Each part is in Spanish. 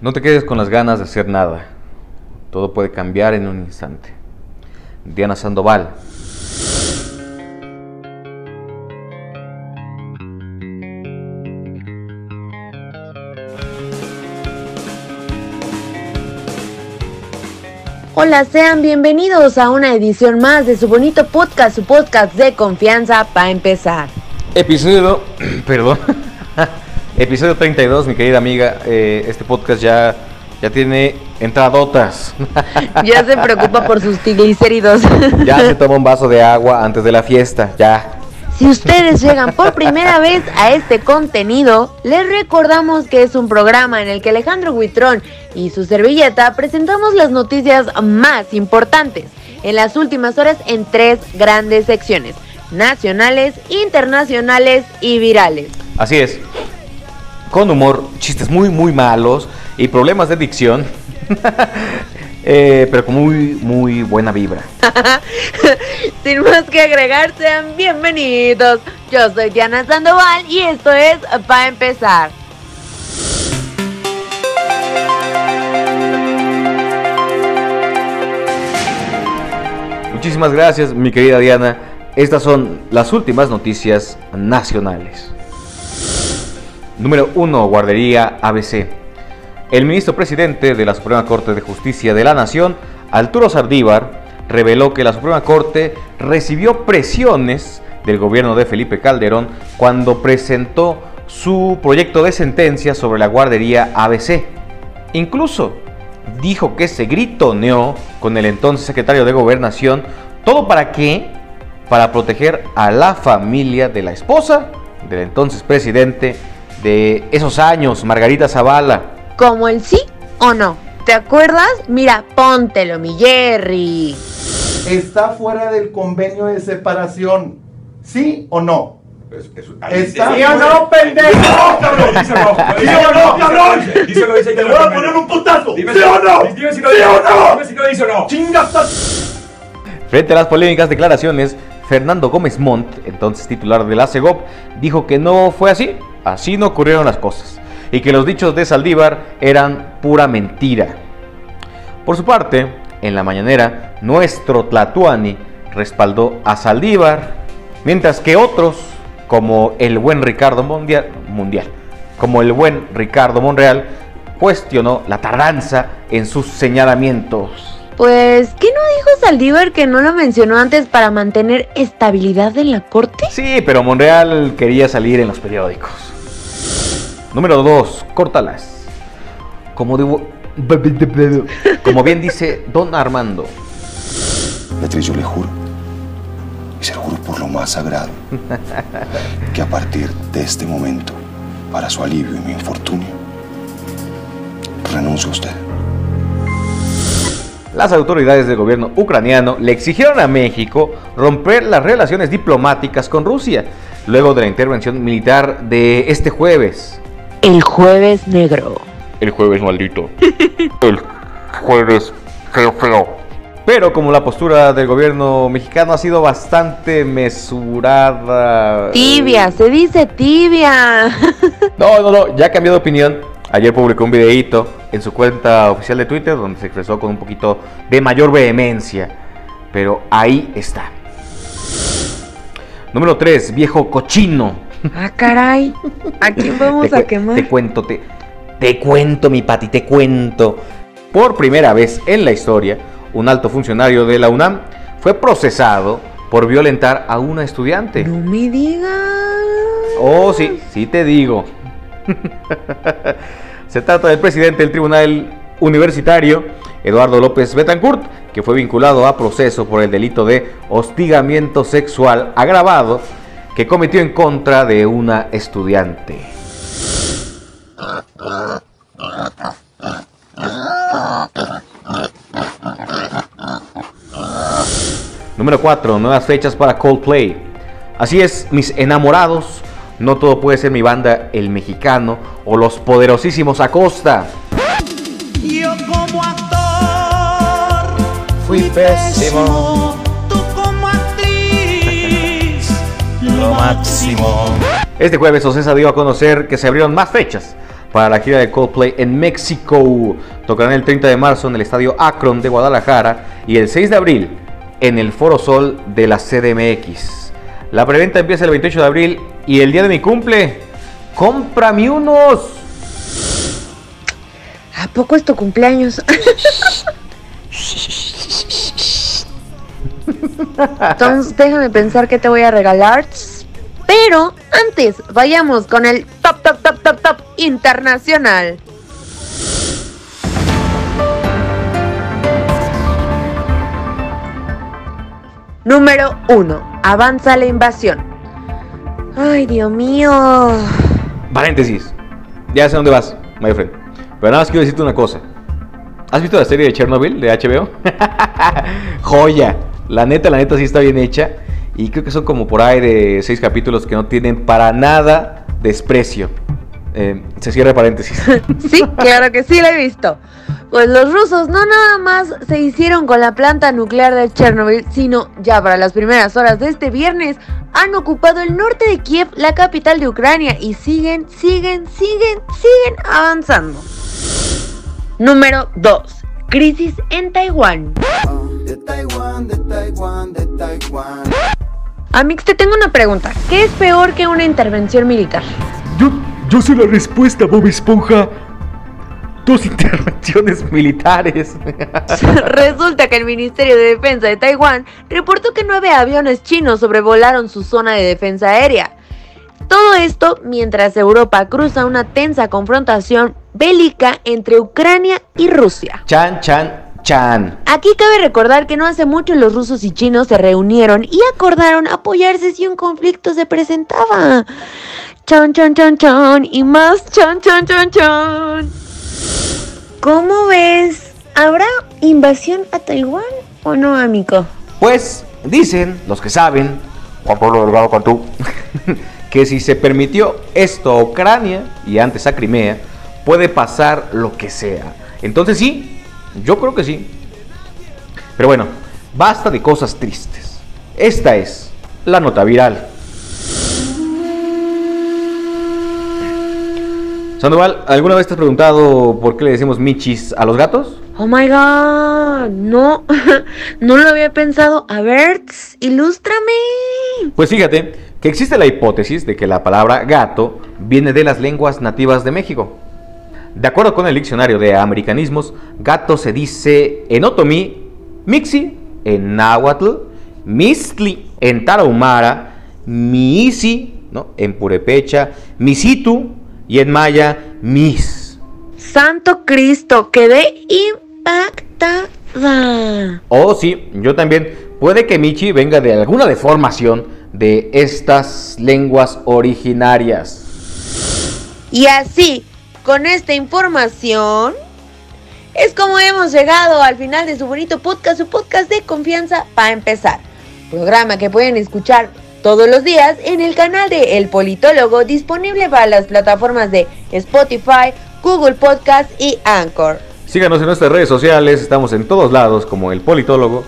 No te quedes con las ganas de hacer nada. Todo puede cambiar en un instante. Diana Sandoval. Hola, sean bienvenidos a una edición más de su bonito podcast, su podcast de confianza para empezar. Episodio, perdón, episodio 32, mi querida amiga. Eh, este podcast ya, ya tiene entradotas. Ya se preocupa por sus triglicéridos. Ya se toma un vaso de agua antes de la fiesta, ya. Si ustedes llegan por primera vez a este contenido, les recordamos que es un programa en el que Alejandro Huitrón y su servilleta presentamos las noticias más importantes en las últimas horas en tres grandes secciones, nacionales, internacionales y virales. Así es. Con humor, chistes muy, muy malos y problemas de dicción. Eh, pero con muy, muy buena vibra. Sin más que agregar, sean bienvenidos. Yo soy Diana Sandoval y esto es para empezar. Muchísimas gracias, mi querida Diana. Estas son las últimas noticias nacionales. Número 1, Guardería ABC. El ministro presidente de la Suprema Corte de Justicia de la Nación, Arturo Sardívar, reveló que la Suprema Corte recibió presiones del gobierno de Felipe Calderón cuando presentó su proyecto de sentencia sobre la guardería ABC. Incluso dijo que se gritoneó con el entonces secretario de Gobernación, todo para qué? Para proteger a la familia de la esposa del entonces presidente de esos años, Margarita Zavala. Como el sí o no. ¿Te acuerdas? Mira, póntelo, mi Jerry. está fuera del convenio de separación. ¿Sí o no? ¿Está ¿Sí o no, pendejo? cabrón! ¡Díselo! no, cabrón! Díselo, dice ¡Te voy a poner un putazo! Dime ¿Sí o no? Dime si lo ¿Sí dice o no? Dime si lo dice o no. ¡Chingas! Frente a las polémicas declaraciones, Fernando Gómez Montt, entonces titular de la CEGOP, dijo que no fue así, así no ocurrieron las cosas, y que los dichos de Saldívar eran pura mentira. Por su parte, en la mañanera, nuestro Tlatuani respaldó a Saldívar, mientras que otros, como el buen Ricardo Mundial, mundial como el buen Ricardo Monreal, cuestionó la tardanza en sus señalamientos. Pues, ¿qué no dijo Saldívar que no lo mencionó antes para mantener estabilidad en la corte? Sí, pero Monreal quería salir en los periódicos. Número 2. Córtalas. Como, debo- como bien dice Don Armando. Beatriz, yo le juro, y se lo juro por lo más sagrado, que a partir de este momento, para su alivio y mi infortunio, renuncio a usted. Las autoridades del gobierno ucraniano le exigieron a México romper las relaciones diplomáticas con Rusia, luego de la intervención militar de este jueves. El jueves negro. El jueves maldito. El jueves feo feo. Pero como la postura del gobierno mexicano ha sido bastante mesurada. Tibia, se dice tibia. No, no, no, ya cambió de opinión. Ayer publicó un videíto en su cuenta oficial de Twitter donde se expresó con un poquito de mayor vehemencia. Pero ahí está. Número 3, viejo cochino. Ah, caray. ¿A quién vamos a quemar? te cuento, te, te cuento, mi pati, te cuento. Por primera vez en la historia, un alto funcionario de la UNAM fue procesado por violentar a una estudiante. No me digas. Oh, sí, sí te digo. Se trata del presidente del Tribunal Universitario, Eduardo López Betancourt, que fue vinculado a proceso por el delito de hostigamiento sexual agravado que cometió en contra de una estudiante. Número 4. Nuevas fechas para Coldplay. Así es, mis enamorados. No todo puede ser mi banda El Mexicano o los poderosísimos Acosta. Yo como actor Fui pésimo. Este jueves Ocesa dio a conocer que se abrieron más fechas para la gira de Coldplay en México. Tocarán el 30 de marzo en el estadio Akron de Guadalajara y el 6 de abril en el Foro Sol de la CDMX. La preventa empieza el 28 de abril y el día de mi cumple, cómprame unos. ¿A poco es tu cumpleaños? Entonces déjame pensar qué te voy a regalar. Pero antes, vayamos con el top, top, top, top, top internacional. Número 1. Avanza la invasión. Ay, Dios mío. Paréntesis. Ya sé dónde vas, my friend. Pero nada más quiero decirte una cosa. ¿Has visto la serie de Chernobyl de HBO? Joya. La neta, la neta sí está bien hecha. Y creo que son como por ahí de seis capítulos que no tienen para nada desprecio. Eh, se cierra paréntesis. sí, claro que sí la he visto. Pues los rusos no nada más se hicieron con la planta nuclear de Chernobyl, sino ya para las primeras horas de este viernes han ocupado el norte de Kiev, la capital de Ucrania, y siguen, siguen, siguen, siguen avanzando. Número 2. Crisis en Taiwán. De Taiwán, de Taiwán, de Taiwán. Amix, te tengo una pregunta. ¿Qué es peor que una intervención militar? Yo, yo sé la respuesta, Bob Esponja. Dos intervenciones militares. Resulta que el Ministerio de Defensa de Taiwán reportó que nueve aviones chinos sobrevolaron su zona de defensa aérea. Todo esto mientras Europa cruza una tensa confrontación bélica entre Ucrania y Rusia. Chan, chan, chan. Aquí cabe recordar que no hace mucho los rusos y chinos se reunieron y acordaron apoyarse si un conflicto se presentaba. Chan, chan, chan, chan y más chan, chan, chan, chan. ¿Cómo ves? ¿Habrá invasión a Taiwán o no, amigo? Pues dicen los que saben, Juan Pablo Delgado Cantú, que si se permitió esto a Ucrania y antes a Crimea, puede pasar lo que sea. Entonces sí, yo creo que sí. Pero bueno, basta de cosas tristes. Esta es la nota viral. Sandoval, ¿alguna vez te has preguntado por qué le decimos michis a los gatos? Oh my god, no, no lo había pensado. A ver, tss, ilústrame. Pues fíjate que existe la hipótesis de que la palabra gato viene de las lenguas nativas de México. De acuerdo con el diccionario de americanismos, gato se dice en otomí, mixi en náhuatl, mistli en tarahumara, miisi ¿no? en purepecha, misitu y en maya, mis. Santo Cristo, quedé impactada. Oh, sí, yo también. Puede que Michi venga de alguna deformación de estas lenguas originarias. Y así, con esta información, es como hemos llegado al final de su bonito podcast, su podcast de confianza para empezar. Programa que pueden escuchar todos los días en el canal de El Politólogo, disponible para las plataformas de Spotify, Google Podcast y Anchor. Síganos en nuestras redes sociales, estamos en todos lados como El Politólogo.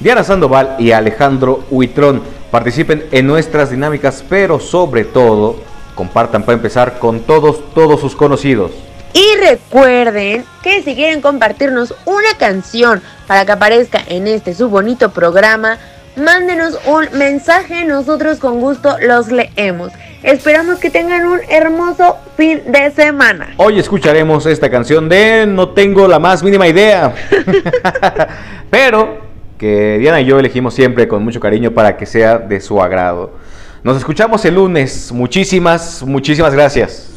Diana Sandoval y Alejandro Huitrón participen en nuestras dinámicas, pero sobre todo compartan para empezar con todos, todos sus conocidos. Y recuerden que si quieren compartirnos una canción para que aparezca en este su bonito programa, mándenos un mensaje, nosotros con gusto los leemos. Esperamos que tengan un hermoso fin de semana. Hoy escucharemos esta canción de No tengo la más mínima idea. Pero que Diana y yo elegimos siempre con mucho cariño para que sea de su agrado. Nos escuchamos el lunes. Muchísimas, muchísimas gracias.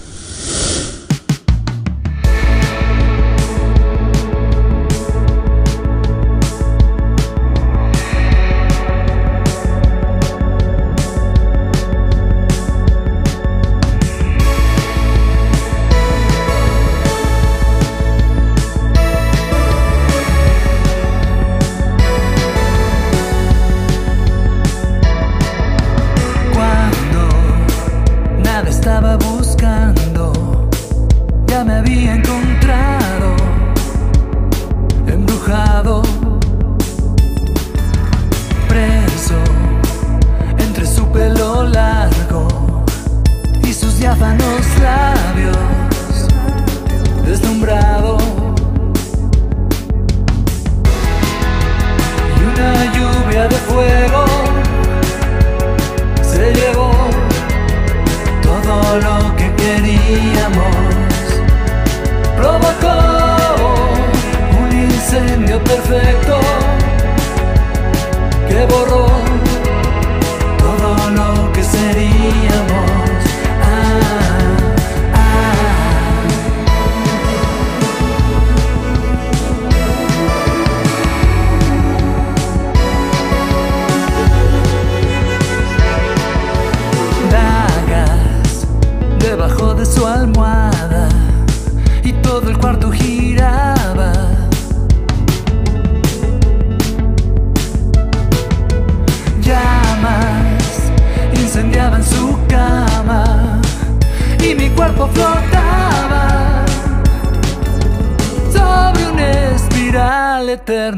Y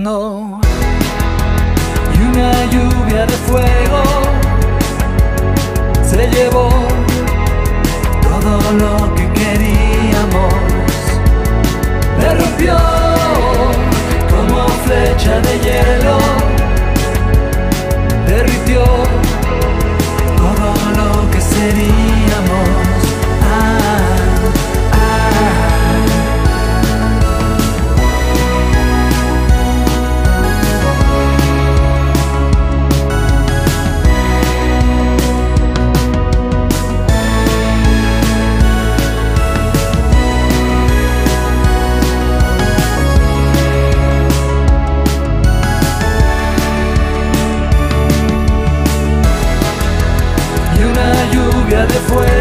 una lluvia de fuego se llevó todo lo que queríamos. Me rompió como flecha de hielo, derritió todo lo que seríamos. De fuego